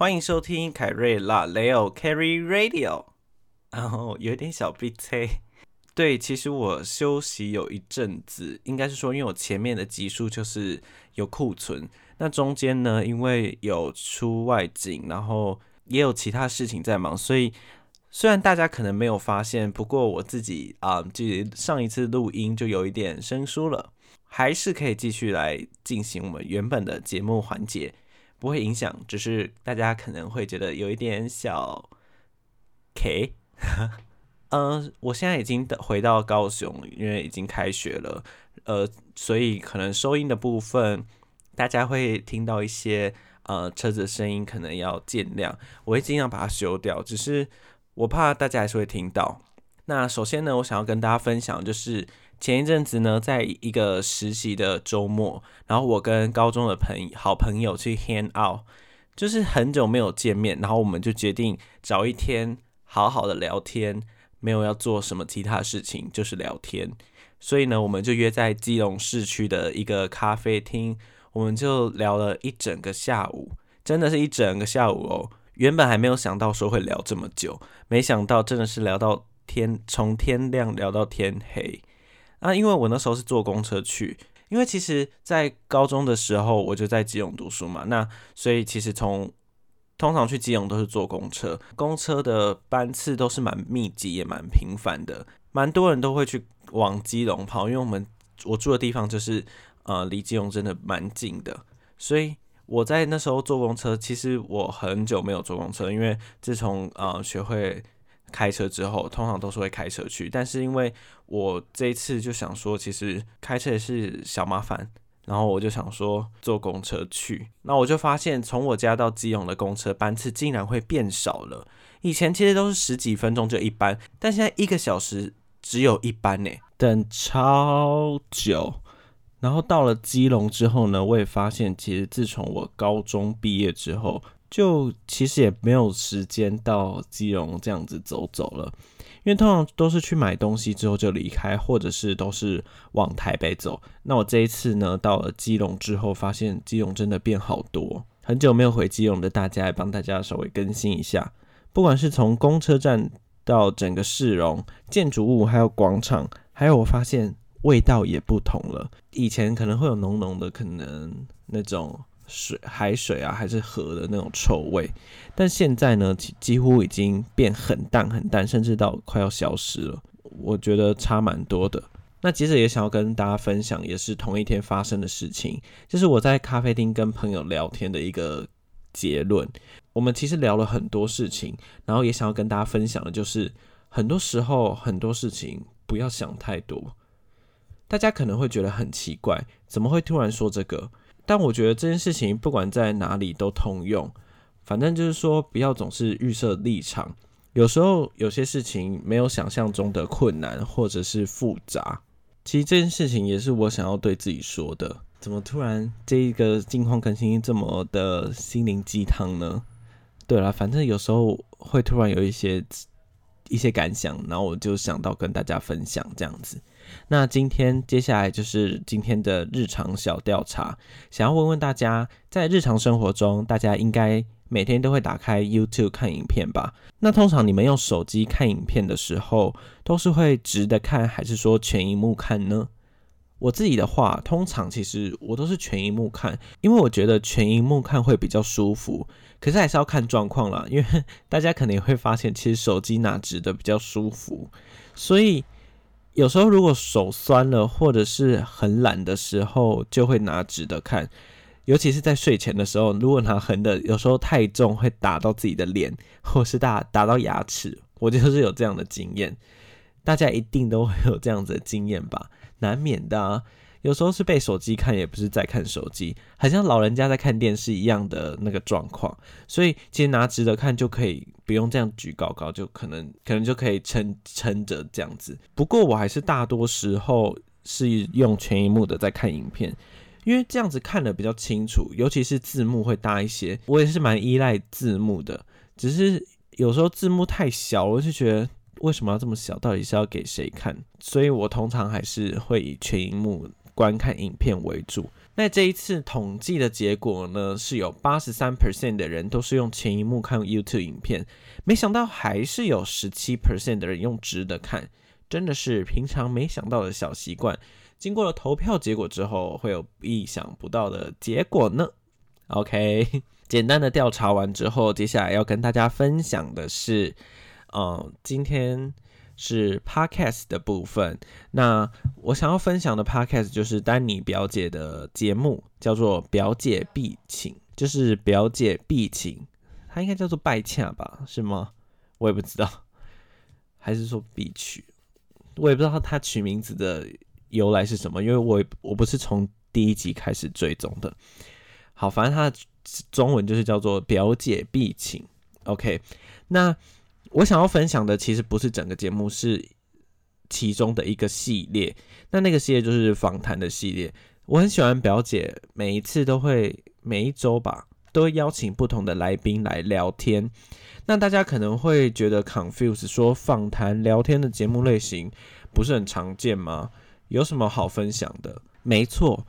欢迎收听凯瑞拉雷欧 Carry Radio，然后有点小鼻塞。对，其实我休息有一阵子，应该是说，因为我前面的集数就是有库存，那中间呢，因为有出外景，然后也有其他事情在忙，所以虽然大家可能没有发现，不过我自己啊，就上一次录音就有一点生疏了，还是可以继续来进行我们原本的节目环节，不会影响，只是大家可能会觉得有一点小 K。嗯，我现在已经回到高雄，因为已经开学了，呃，所以可能收音的部分，大家会听到一些呃车子的声音，可能要见谅，我会尽量把它修掉，只是我怕大家还是会听到。那首先呢，我想要跟大家分享，就是前一阵子呢，在一个实习的周末，然后我跟高中的朋友好朋友去 hang out，就是很久没有见面，然后我们就决定找一天好好的聊天。没有要做什么其他事情，就是聊天。所以呢，我们就约在基隆市区的一个咖啡厅，我们就聊了一整个下午，真的是一整个下午哦。原本还没有想到说会聊这么久，没想到真的是聊到天，从天亮聊到天黑。啊，因为我那时候是坐公车去，因为其实在高中的时候我就在基隆读书嘛，那所以其实从通常去基隆都是坐公车，公车的班次都是蛮密集也蛮频繁的，蛮多人都会去往基隆跑，因为我们我住的地方就是呃离基隆真的蛮近的，所以我在那时候坐公车，其实我很久没有坐公车，因为自从呃学会开车之后，通常都是会开车去，但是因为我这一次就想说，其实开车也是小麻烦。然后我就想说坐公车去，那我就发现从我家到基隆的公车班次竟然会变少了。以前其实都是十几分钟就一班，但现在一个小时只有一班呢，等超久。然后到了基隆之后呢，我也发现其实自从我高中毕业之后，就其实也没有时间到基隆这样子走走了。因为通常都是去买东西之后就离开，或者是都是往台北走。那我这一次呢，到了基隆之后，发现基隆真的变好多。很久没有回基隆的大家，来帮大家稍微更新一下。不管是从公车站到整个市容、建筑物，还有广场，还有我发现味道也不同了。以前可能会有浓浓的可能那种。水海水啊，还是河的那种臭味，但现在呢，几几乎已经变很淡很淡，甚至到快要消失了。我觉得差蛮多的。那接着也想要跟大家分享，也是同一天发生的事情，就是我在咖啡厅跟朋友聊天的一个结论。我们其实聊了很多事情，然后也想要跟大家分享的，就是很多时候很多事情不要想太多。大家可能会觉得很奇怪，怎么会突然说这个？但我觉得这件事情不管在哪里都通用，反正就是说不要总是预设立场。有时候有些事情没有想象中的困难或者是复杂。其实这件事情也是我想要对自己说的。怎么突然这一个近况更新这么的心灵鸡汤呢？对了，反正有时候会突然有一些一些感想，然后我就想到跟大家分享这样子。那今天接下来就是今天的日常小调查，想要问问大家，在日常生活中，大家应该每天都会打开 YouTube 看影片吧？那通常你们用手机看影片的时候，都是会直的看，还是说全荧幕看呢？我自己的话，通常其实我都是全荧幕看，因为我觉得全荧幕看会比较舒服。可是还是要看状况啦，因为大家可能会发现，其实手机拿直的比较舒服，所以。有时候如果手酸了或者是很懒的时候，就会拿直的看，尤其是在睡前的时候，如果拿横的，有时候太重会打到自己的脸，或是打打到牙齿。我就是有这样的经验，大家一定都会有这样子的经验吧，难免的啊。有时候是被手机看，也不是在看手机，很像老人家在看电视一样的那个状况。所以其实拿直的看就可以，不用这样举高高，就可能可能就可以撑撑着这样子。不过我还是大多时候是用全荧幕的在看影片，因为这样子看的比较清楚，尤其是字幕会大一些。我也是蛮依赖字幕的，只是有时候字幕太小，我就觉得。为什么要这么小？到底是要给谁看？所以我通常还是会以全荧幕观看影片为主。那这一次统计的结果呢，是有八十三 percent 的人都是用前一幕看 YouTube 影片，没想到还是有十七 percent 的人用直的看，真的是平常没想到的小习惯。经过了投票结果之后，会有意想不到的结果呢。OK，简单的调查完之后，接下来要跟大家分享的是，嗯，今天。是 podcast 的部分。那我想要分享的 podcast 就是丹尼表姐的节目，叫做《表姐必请》，就是表姐必请，它应该叫做拜洽吧？是吗？我也不知道，还是说必取？我也不知道它取名字的由来是什么，因为我我不是从第一集开始追踪的。好，反正它的中文就是叫做《表姐必请》。OK，那。我想要分享的其实不是整个节目，是其中的一个系列。那那个系列就是访谈的系列。我很喜欢表姐，每一次都会每一周吧，都会邀请不同的来宾来聊天。那大家可能会觉得 confuse，说访谈聊天的节目类型不是很常见吗？有什么好分享的？没错，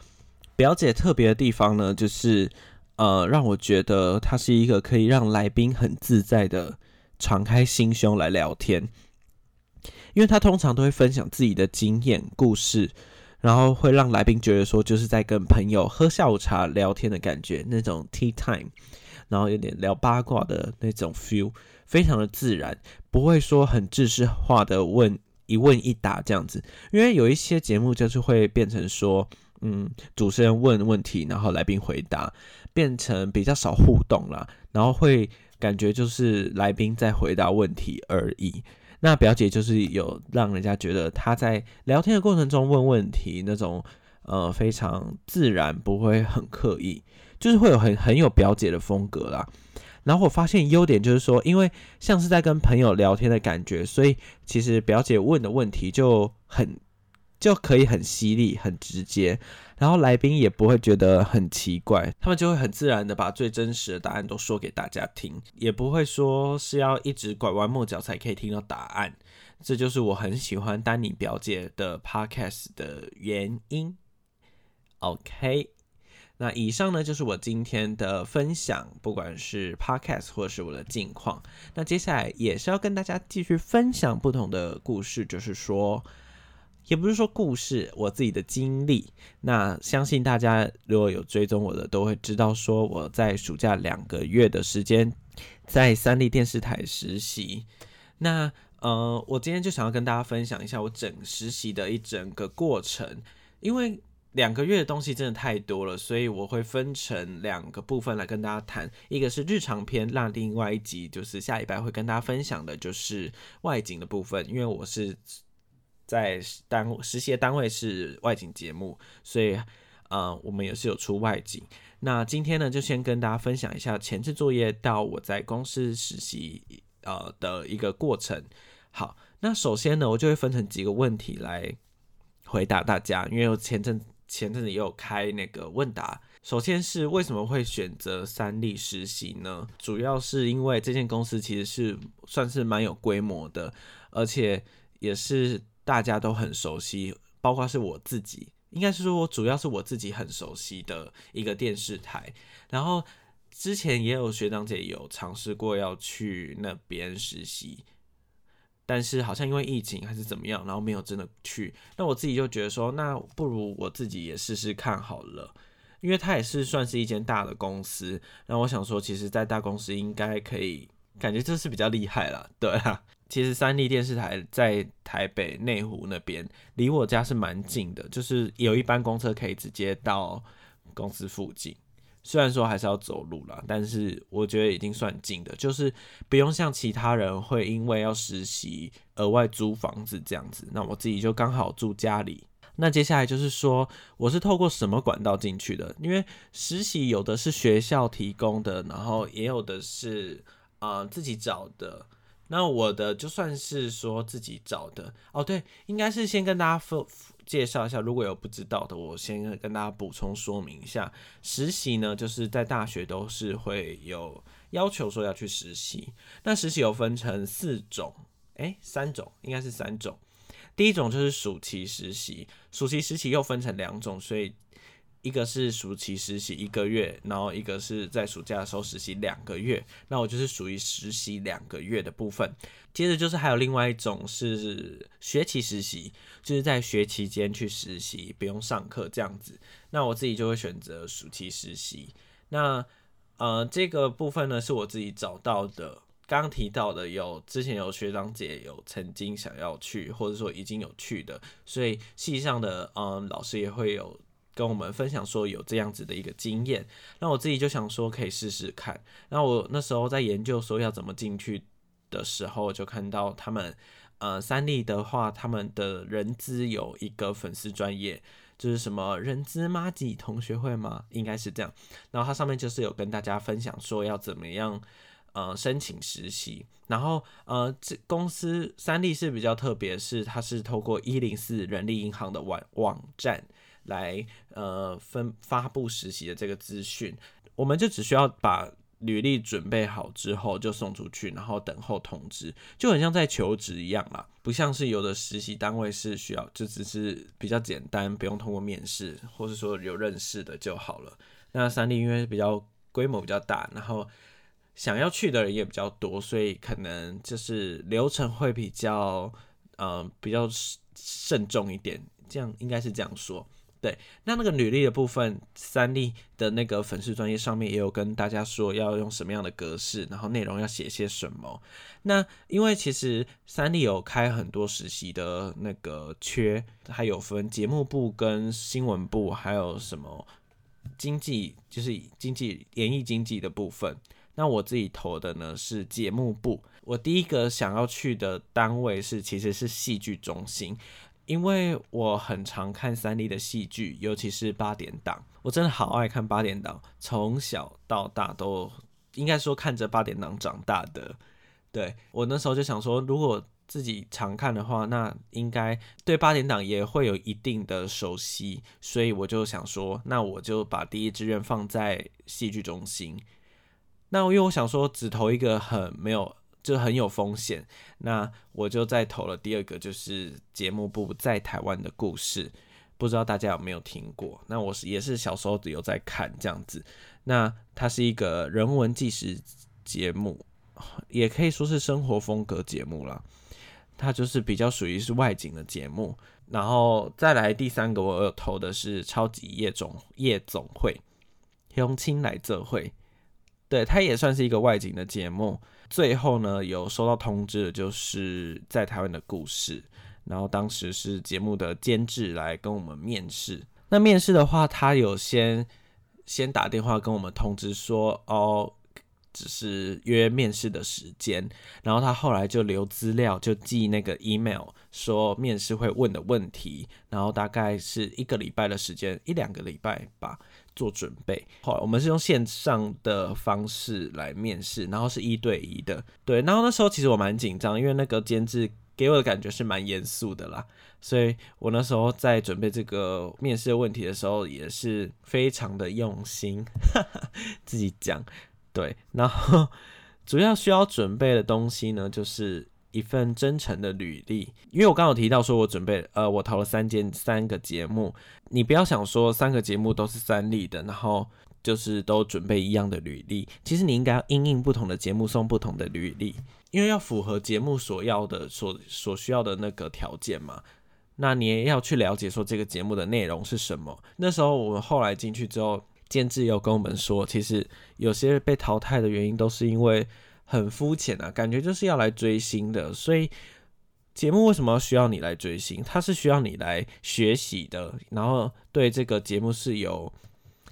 表姐特别的地方呢，就是呃，让我觉得她是一个可以让来宾很自在的。敞开心胸来聊天，因为他通常都会分享自己的经验故事，然后会让来宾觉得说就是在跟朋友喝下午茶聊天的感觉，那种 tea time，然后有点聊八卦的那种 feel，非常的自然，不会说很制式化的问一问一答这样子。因为有一些节目就是会变成说，嗯，主持人问问题，然后来宾回答，变成比较少互动了，然后会。感觉就是来宾在回答问题而已。那表姐就是有让人家觉得她在聊天的过程中问问题那种呃非常自然，不会很刻意，就是会有很很有表姐的风格啦。然后我发现优点就是说，因为像是在跟朋友聊天的感觉，所以其实表姐问的问题就很。就可以很犀利、很直接，然后来宾也不会觉得很奇怪，他们就会很自然的把最真实的答案都说给大家听，也不会说是要一直拐弯抹角才可以听到答案。这就是我很喜欢丹尼表姐的 podcast 的原因。OK，那以上呢就是我今天的分享，不管是 podcast 或是我的近况。那接下来也是要跟大家继续分享不同的故事，就是说。也不是说故事，我自己的经历。那相信大家如果有追踪我的，都会知道说我在暑假两个月的时间在三立电视台实习。那呃，我今天就想要跟大家分享一下我整实习的一整个过程。因为两个月的东西真的太多了，所以我会分成两个部分来跟大家谈。一个是日常篇，那另外一集就是下礼拜会跟大家分享的，就是外景的部分。因为我是。在单实习的单位是外景节目，所以呃，我们也是有出外景。那今天呢，就先跟大家分享一下前置作业到我在公司实习呃的一个过程。好，那首先呢，我就会分成几个问题来回答大家，因为我前阵前阵子也有开那个问答。首先是为什么会选择三立实习呢？主要是因为这间公司其实是算是蛮有规模的，而且也是。大家都很熟悉，包括是我自己，应该是说我主要是我自己很熟悉的一个电视台。然后之前也有学长姐有尝试过要去那边实习，但是好像因为疫情还是怎么样，然后没有真的去。那我自己就觉得说，那不如我自己也试试看好了，因为它也是算是一间大的公司。那我想说，其实，在大公司应该可以，感觉这是比较厉害了，对啊。其实三立电视台在台北内湖那边，离我家是蛮近的，就是有一班公车可以直接到公司附近。虽然说还是要走路啦，但是我觉得已经算近的，就是不用像其他人会因为要实习额外租房子这样子。那我自己就刚好住家里。那接下来就是说，我是透过什么管道进去的？因为实习有的是学校提供的，然后也有的是啊自己找的。那我的就算是说自己找的哦，对，应该是先跟大家分介绍一下，如果有不知道的，我先跟大家补充说明一下。实习呢，就是在大学都是会有要求说要去实习。那实习有分成四种，哎，三种，应该是三种。第一种就是暑期实习，暑期实习又分成两种，所以一个是暑期实习一个月，然后一个是在暑假的时候实习两个月。那我就是属于实习两个月的部分。接着就是还有另外一种是学期实习，就是在学期间去实习，不用上课这样子。那我自己就会选择暑期实习。那呃，这个部分呢是我自己找到的。刚刚提到的有之前有学长姐有曾经想要去，或者说已经有去的，所以系上的嗯老师也会有跟我们分享说有这样子的一个经验。那我自己就想说可以试试看。那我那时候在研究说要怎么进去的时候，就看到他们呃三立的话，他们的人资有一个粉丝专业。就是什么人资妈吉同学会吗？应该是这样。然后它上面就是有跟大家分享说要怎么样呃申请实习。然后呃这公司三立是比较特别，是它是透过一零四人力银行的网网站来呃分发布实习的这个资讯。我们就只需要把。履历准备好之后就送出去，然后等候通知，就很像在求职一样啦，不像是有的实习单位是需要，就只是比较简单，不用通过面试，或是说有认识的就好了。那三立因为比较规模比较大，然后想要去的人也比较多，所以可能就是流程会比较，嗯，比较慎重一点，这样应该是这样说。对，那那个履历的部分，三立的那个粉丝专业上面也有跟大家说要用什么样的格式，然后内容要写些什么。那因为其实三立有开很多实习的那个缺，还有分节目部跟新闻部，还有什么经济，就是经济演艺经济的部分。那我自己投的呢是节目部，我第一个想要去的单位是其实是戏剧中心。因为我很常看三立的戏剧，尤其是八点档，我真的好爱看八点档，从小到大都应该说看着八点档长大的。对我那时候就想说，如果自己常看的话，那应该对八点档也会有一定的熟悉，所以我就想说，那我就把第一志愿放在戏剧中心。那因为我想说，只投一个很没有。就很有风险，那我就再投了第二个，就是节目部在台湾的故事，不知道大家有没有听过？那我是也是小时候有在看这样子，那它是一个人文纪实节目，也可以说是生活风格节目了。它就是比较属于是外景的节目，然后再来第三个，我有投的是超级夜总夜总会，永清来这会，对，它也算是一个外景的节目。最后呢，有收到通知的就是在台湾的故事，然后当时是节目的监制来跟我们面试。那面试的话，他有先先打电话跟我们通知说，哦，只是约面试的时间。然后他后来就留资料，就寄那个 email 说面试会问的问题，然后大概是一个礼拜的时间，一两个礼拜吧。做准备，后来，我们是用线上的方式来面试，然后是一对一的，对，然后那时候其实我蛮紧张，因为那个监制给我的感觉是蛮严肃的啦，所以我那时候在准备这个面试的问题的时候，也是非常的用心，哈哈自己讲，对，然后 主要需要准备的东西呢，就是。一份真诚的履历，因为我刚有提到说，我准备呃，我投了三件三个节目，你不要想说三个节目都是三立的，然后就是都准备一样的履历，其实你应该要因应不同的节目送不同的履历，因为要符合节目所要的所所需要的那个条件嘛，那你也要去了解说这个节目的内容是什么。那时候我们后来进去之后，监制有跟我们说，其实有些被淘汰的原因都是因为。很肤浅啊，感觉就是要来追星的，所以节目为什么需要你来追星？它是需要你来学习的，然后对这个节目是有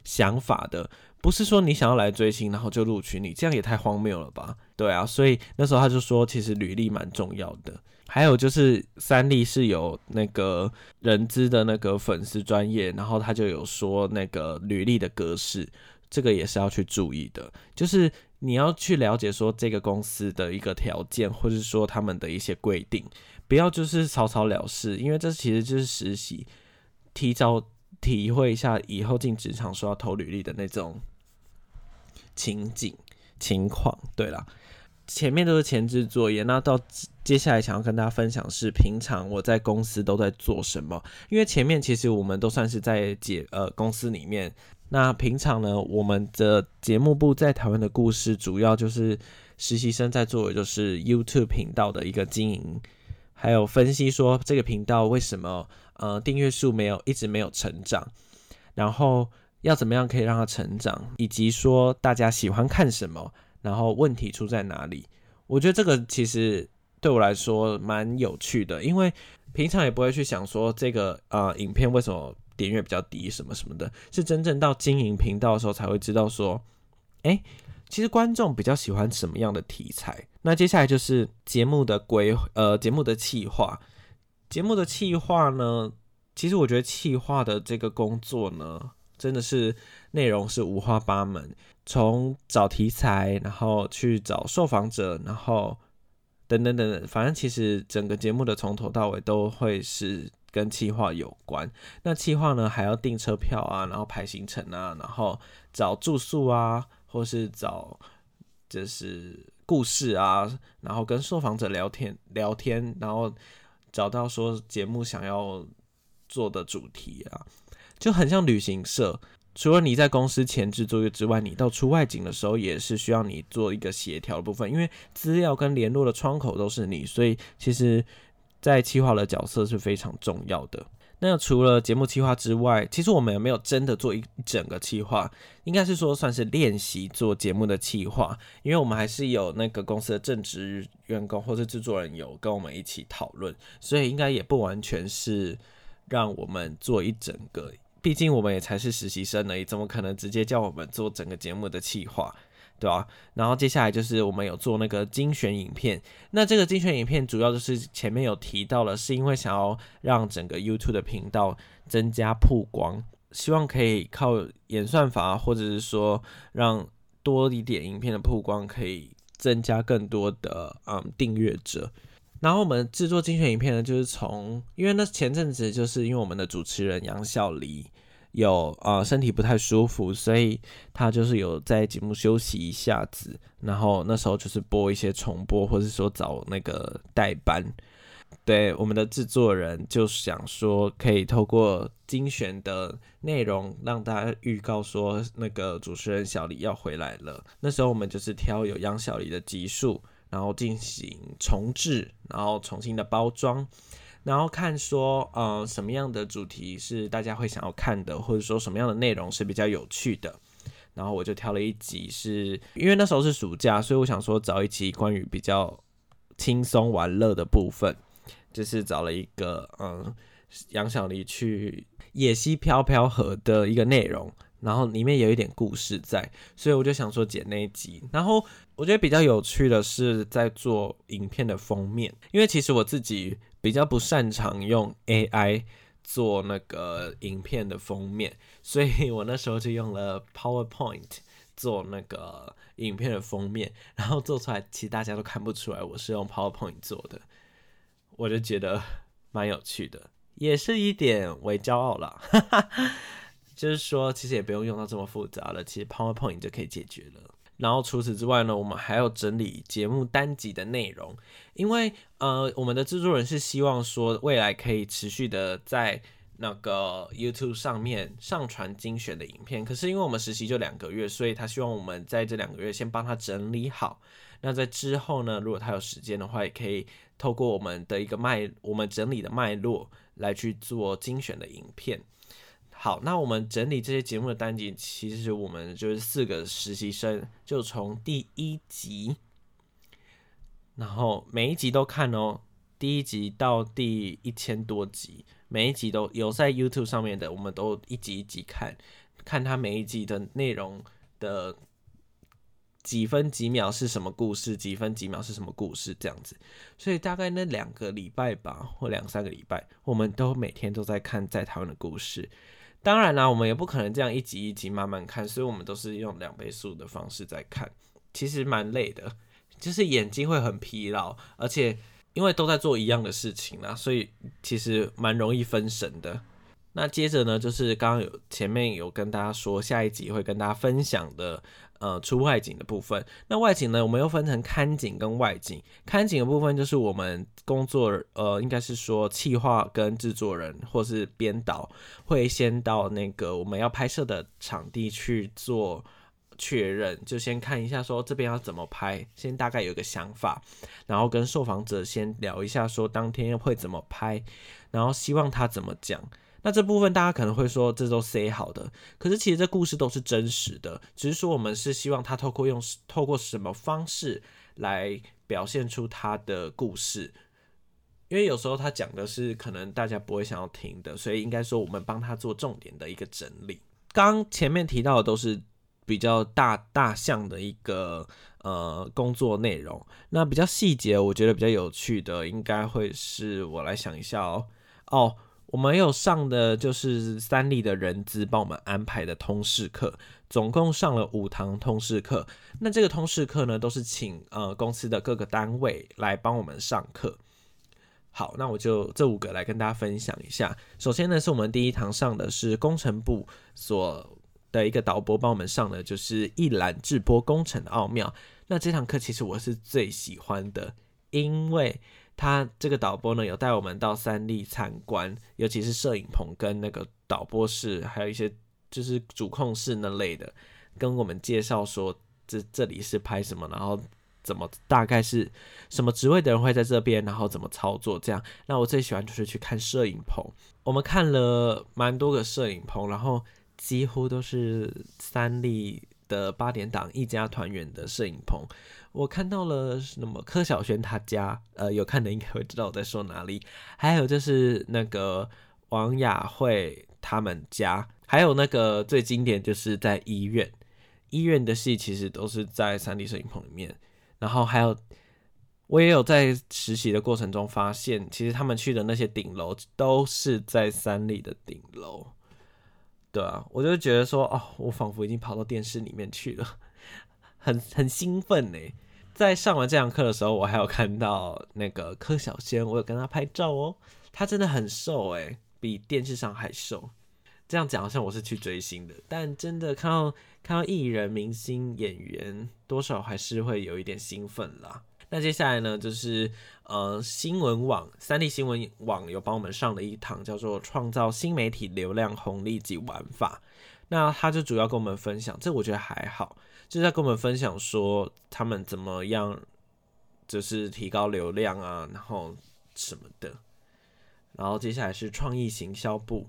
想法的，不是说你想要来追星，然后就录取你，这样也太荒谬了吧？对啊，所以那时候他就说，其实履历蛮重要的。还有就是三立是有那个人资的那个粉丝专业，然后他就有说那个履历的格式，这个也是要去注意的，就是。你要去了解说这个公司的一个条件，或者说他们的一些规定，不要就是草草了事，因为这其实就是实习，提早体会一下以后进职场说要投履历的那种情景情况。对了，前面都是前置作业，那到接下来想要跟大家分享是平常我在公司都在做什么。因为前面其实我们都算是在解呃公司里面，那平常呢我们的节目部在台湾的故事，主要就是实习生在做的就是 YouTube 频道的一个经营，还有分析说这个频道为什么呃订阅数没有一直没有成长，然后要怎么样可以让它成长，以及说大家喜欢看什么。然后问题出在哪里？我觉得这个其实对我来说蛮有趣的，因为平常也不会去想说这个呃影片为什么点阅比较低什么什么的，是真正到经营频道的时候才会知道说，哎，其实观众比较喜欢什么样的题材。那接下来就是节目的规呃节目的企划，节目的企划呢，其实我觉得企划的这个工作呢，真的是内容是五花八门。从找题材，然后去找受访者，然后等等等等，反正其实整个节目的从头到尾都会是跟企划有关。那企划呢，还要订车票啊，然后排行程啊，然后找住宿啊，或是找就是故事啊，然后跟受访者聊天聊天，然后找到说节目想要做的主题啊，就很像旅行社。除了你在公司前置作业之外，你到出外景的时候也是需要你做一个协调的部分，因为资料跟联络的窗口都是你，所以其实，在企划的角色是非常重要的。那除了节目企划之外，其实我们也没有真的做一整个企划，应该是说算是练习做节目的企划，因为我们还是有那个公司的正职员工或者制作人有跟我们一起讨论，所以应该也不完全是让我们做一整个。毕竟我们也才是实习生而已，怎么可能直接叫我们做整个节目的企划，对吧？然后接下来就是我们有做那个精选影片，那这个精选影片主要就是前面有提到了，是因为想要让整个 YouTube 的频道增加曝光，希望可以靠演算法，或者是说让多一点影片的曝光，可以增加更多的嗯订阅者。然后我们制作精选影片呢，就是从，因为那前阵子就是因为我们的主持人杨孝黎有呃身体不太舒服，所以他就是有在节目休息一下子，然后那时候就是播一些重播，或者说找那个代班。对，我们的制作人就想说，可以透过精选的内容让大家预告说那个主持人小李要回来了。那时候我们就是挑有杨小黎的集数。然后进行重置，然后重新的包装，然后看说，呃，什么样的主题是大家会想要看的，或者说什么样的内容是比较有趣的。然后我就挑了一集，是因为那时候是暑假，所以我想说找一集关于比较轻松玩乐的部分，就是找了一个，嗯，杨小黎去野溪飘飘河的一个内容。然后里面有一点故事在，所以我就想说剪那一集。然后我觉得比较有趣的是在做影片的封面，因为其实我自己比较不擅长用 AI 做那个影片的封面，所以我那时候就用了 PowerPoint 做那个影片的封面，然后做出来其实大家都看不出来我是用 PowerPoint 做的，我就觉得蛮有趣的，也是一点为骄傲了。就是说，其实也不用用到这么复杂了，其实 PowerPoint 就可以解决了。然后除此之外呢，我们还要整理节目单集的内容，因为呃，我们的制作人是希望说未来可以持续的在那个 YouTube 上面上传精选的影片。可是因为我们实习就两个月，所以他希望我们在这两个月先帮他整理好。那在之后呢，如果他有时间的话，也可以透过我们的一个脉，我们整理的脉络来去做精选的影片。好，那我们整理这些节目的单集，其实我们就是四个实习生，就从第一集，然后每一集都看哦，第一集到第一千多集，每一集都有在 YouTube 上面的，我们都一集一集看，看它每一集的内容的几分几秒是什么故事，几分几秒是什么故事这样子，所以大概那两个礼拜吧，或两三个礼拜，我们都每天都在看在台湾的故事。当然啦，我们也不可能这样一集一集慢慢看，所以我们都是用两倍速的方式在看，其实蛮累的，就是眼睛会很疲劳，而且因为都在做一样的事情啦，所以其实蛮容易分神的。那接着呢，就是刚刚有前面有跟大家说，下一集会跟大家分享的，呃，出外景的部分。那外景呢，我们又分成看景跟外景。看景的部分就是我们工作，呃，应该是说企划跟制作人或是编导会先到那个我们要拍摄的场地去做确认，就先看一下说这边要怎么拍，先大概有个想法，然后跟受访者先聊一下说当天会怎么拍，然后希望他怎么讲。那这部分大家可能会说这都 say 好的，可是其实这故事都是真实的，只是说我们是希望他透过用透过什么方式来表现出他的故事，因为有时候他讲的是可能大家不会想要听的，所以应该说我们帮他做重点的一个整理。刚前面提到的都是比较大大项的一个呃工作内容，那比较细节我觉得比较有趣的应该会是我来想一下哦哦。我们有上的就是三立的人资帮我们安排的通识课，总共上了五堂通识课。那这个通识课呢，都是请呃公司的各个单位来帮我们上课。好，那我就这五个来跟大家分享一下。首先呢，是我们第一堂上的是工程部所的一个导播帮我们上的，就是一览制播工程的奥妙。那这堂课其实我是最喜欢的，因为。他这个导播呢，有带我们到三立参观，尤其是摄影棚跟那个导播室，还有一些就是主控室那类的，跟我们介绍说这这里是拍什么，然后怎么大概是什么职位的人会在这边，然后怎么操作这样。那我最喜欢就是去看摄影棚，我们看了蛮多个摄影棚，然后几乎都是三立的八点档一家团圆的摄影棚。我看到了什么？柯小轩他家，呃，有看的应该会知道我在说哪里。还有就是那个王雅慧他们家，还有那个最经典就是在医院，医院的戏其实都是在三 D 摄影棚里面。然后还有，我也有在实习的过程中发现，其实他们去的那些顶楼都是在三立的顶楼。对啊，我就觉得说，哦，我仿佛已经跑到电视里面去了。很很兴奋呢，在上完这堂课的时候，我还有看到那个柯小仙，我有跟他拍照哦。他真的很瘦诶，比电视上还瘦。这样讲好像我是去追星的，但真的看到看到艺人、明星、演员，多少还是会有一点兴奋啦。那接下来呢，就是呃新闻网三 D 新闻网有帮我们上了一堂叫做《创造新媒体流量红利及玩法》，那他就主要跟我们分享，这我觉得还好。就是在跟我们分享说他们怎么样，就是提高流量啊，然后什么的。然后接下来是创意行销部，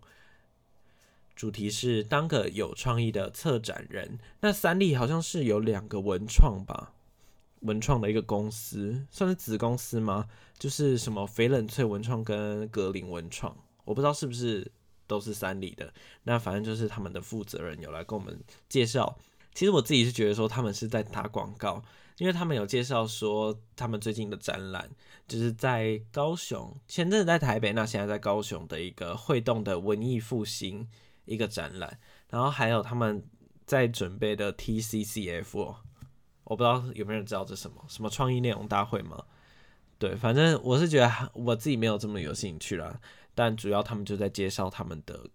主题是当个有创意的策展人。那三立好像是有两个文创吧，文创的一个公司，算是子公司吗？就是什么翡冷翠文创跟格林文创，我不知道是不是都是三里的。那反正就是他们的负责人有来跟我们介绍。其实我自己是觉得说他们是在打广告，因为他们有介绍说他们最近的展览就是在高雄，前阵子在台北，那现在在高雄的一个会动的文艺复兴一个展览，然后还有他们在准备的 TCCF，我不知道有没有人知道这什么什么创意内容大会吗？对，反正我是觉得我自己没有这么有兴趣啦，但主要他们就在介绍他们的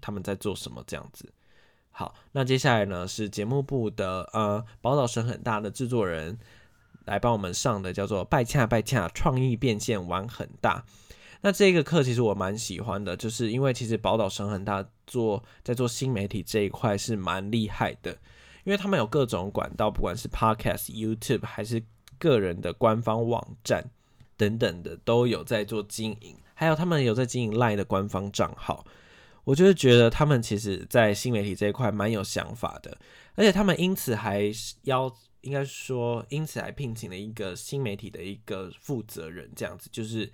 他们在做什么这样子。好，那接下来呢是节目部的呃宝岛神很大的制作人来帮我们上的叫做拜恰拜恰创意变现玩很大。那这个课其实我蛮喜欢的，就是因为其实宝岛神很大做在做新媒体这一块是蛮厉害的，因为他们有各种管道，不管是 Podcast、YouTube 还是个人的官方网站等等的都有在做经营，还有他们有在经营 Line 的官方账号。我就是觉得他们其实，在新媒体这一块蛮有想法的，而且他们因此还邀，应该说因此还聘请了一个新媒体的一个负责人，这样子就是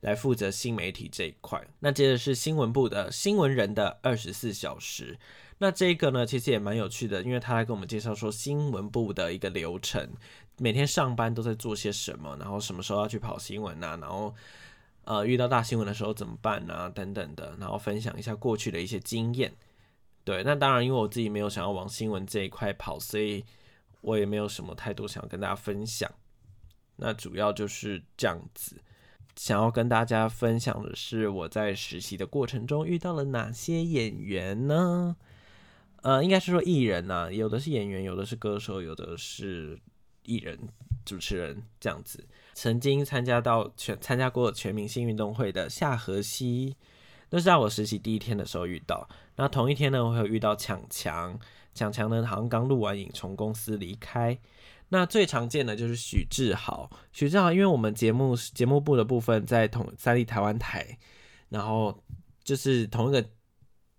来负责新媒体这一块。那接着是新闻部的新闻人的二十四小时，那这个呢其实也蛮有趣的，因为他来跟我们介绍说新闻部的一个流程，每天上班都在做些什么，然后什么时候要去跑新闻啊，然后。呃，遇到大新闻的时候怎么办呢？等等的，然后分享一下过去的一些经验。对，那当然，因为我自己没有想要往新闻这一块跑，所以我也没有什么太多想要跟大家分享。那主要就是这样子。想要跟大家分享的是，我在实习的过程中遇到了哪些演员呢？呃，应该是说艺人呐，有的是演员，有的是歌手，有的是艺人、主持人这样子。曾经参加到全参加过全明星运动会的夏荷西，那是在我实习第一天的时候遇到。那同一天呢，我有遇到强强，强强呢好像刚录完影从公司离开。那最常见的就是许志豪，许志豪，因为我们节目节目部的部分在同三立台湾台，然后就是同一个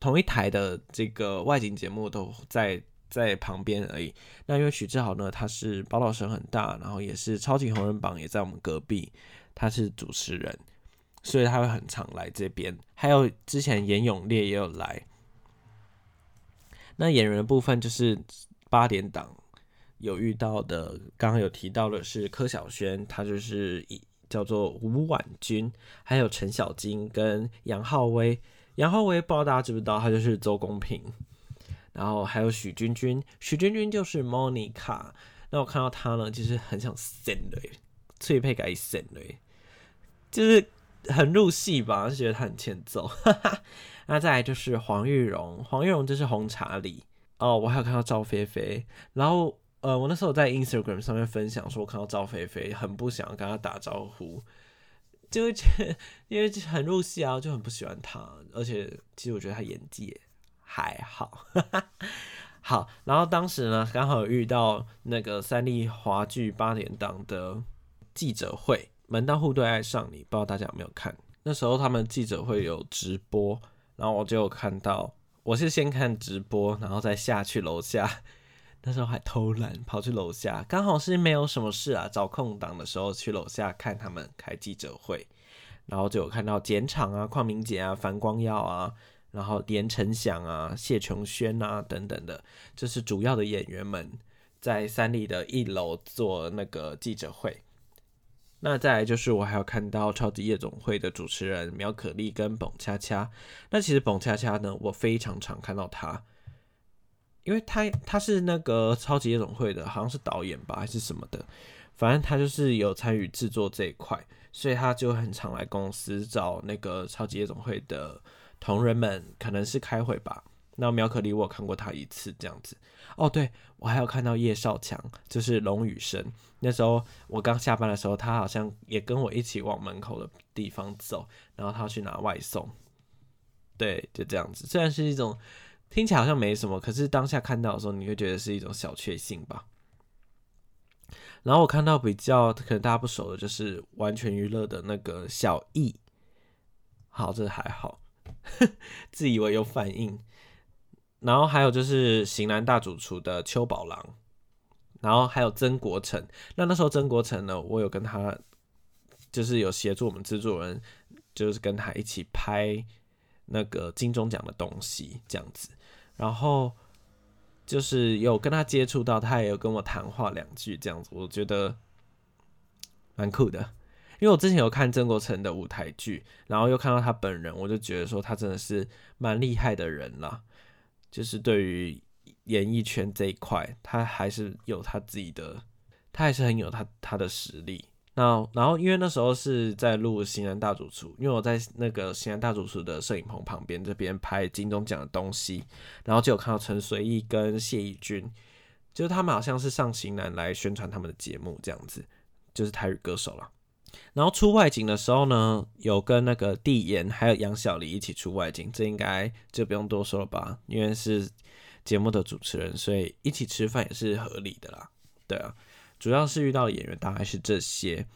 同一台的这个外景节目都在在旁边而已。那因为许志豪呢，他是报道声很大，然后也是超级红人榜也在我们隔壁，他是主持人，所以他会很常来这边。还有之前严永烈也有来。那演员部分就是八点档。有遇到的，刚刚有提到的是柯晓萱，她就是以叫做吴婉君，还有陈小金跟杨浩威。杨浩威不知道大家知不知道，他就是周公平。然后还有许君君，许君君就是 Monica。那我看到他呢，其实很想 send 的，翠佩改 send 的，就是很入戏吧，就觉得他很欠揍。那再来就是黄玉荣，黄玉荣就是红茶里哦，我还有看到赵菲菲，然后。呃，我那时候在 Instagram 上面分享说，我看到赵菲菲很不想跟她打招呼，就会觉得 因为很入戏啊，就很不喜欢他。而且其实我觉得他演技还好，好。然后当时呢，刚好遇到那个三立华剧八点档的记者会，门当户对爱上你，不知道大家有没有看？那时候他们记者会有直播，然后我就看到，我是先看直播，然后再下去楼下。那时候还偷懒跑去楼下，刚好是没有什么事啊，找空档的时候去楼下看他们开记者会，然后就有看到简场啊、邝明杰啊、樊光耀啊，然后连成祥啊、谢琼轩啊等等的，就是主要的演员们在三立的一楼做那个记者会。那再来就是我还有看到超级夜总会的主持人苗可丽跟蹦恰恰，那其实蹦恰恰呢，我非常常看到他。因为他他是那个超级夜总会的，好像是导演吧，还是什么的，反正他就是有参与制作这一块，所以他就很常来公司找那个超级夜总会的同仁们，可能是开会吧。那苗可丽我看过他一次这样子。哦，对我还有看到叶少强，就是龙宇生。那时候我刚下班的时候，他好像也跟我一起往门口的地方走，然后他去拿外送。对，就这样子，虽然是一种。听起来好像没什么，可是当下看到的时候，你会觉得是一种小确幸吧。然后我看到比较可能大家不熟的，就是完全娱乐的那个小易，好，这还好，自以为有反应。然后还有就是型男大主厨的邱宝郎，然后还有曾国成。那那时候曾国成呢，我有跟他，就是有协助我们制作人，就是跟他一起拍那个金钟奖的东西，这样子。然后就是有跟他接触到，他也有跟我谈话两句这样子，我觉得蛮酷的。因为我之前有看曾国成的舞台剧，然后又看到他本人，我就觉得说他真的是蛮厉害的人啦。就是对于演艺圈这一块，他还是有他自己的，他还是很有他他的实力。那然后，因为那时候是在录《新人大主厨》，因为我在那个《新人大主厨》的摄影棚旁边这边拍金钟奖的东西，然后就有看到陈随意跟谢义军，就是他们好像是上型男来宣传他们的节目这样子，就是台语歌手了。然后出外景的时候呢，有跟那个蒂言还有杨小黎一起出外景，这应该就不用多说了吧？因为是节目的主持人，所以一起吃饭也是合理的啦。对啊。主要是遇到的演员大概是这些。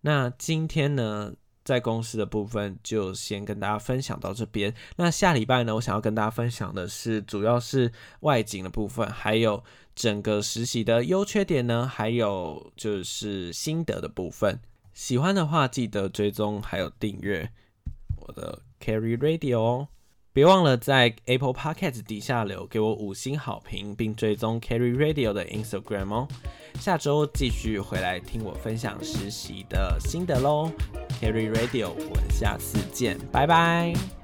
那今天呢，在公司的部分就先跟大家分享到这边。那下礼拜呢，我想要跟大家分享的是，主要是外景的部分，还有整个实习的优缺点呢，还有就是心得的部分。喜欢的话，记得追踪还有订阅我的 Carry Radio 哦。别忘了在 Apple Podcast 底下留给我五星好评，并追踪 Carry Radio 的 Instagram 哦。下周继续回来听我分享实习的心得喽。Carry Radio，我们下次见，拜拜。